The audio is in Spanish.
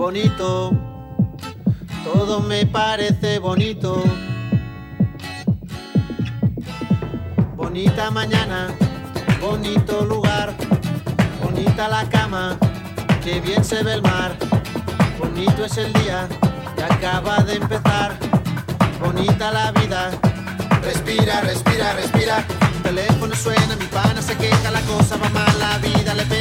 bonito, todo me parece bonito. Bonita mañana, bonito lugar, bonita la cama, que bien se ve el mar. Bonito es el día que acaba de empezar, bonita la vida. Respira, respira, respira. El teléfono suena, mi pana se queja, la cosa va mal, la vida le pega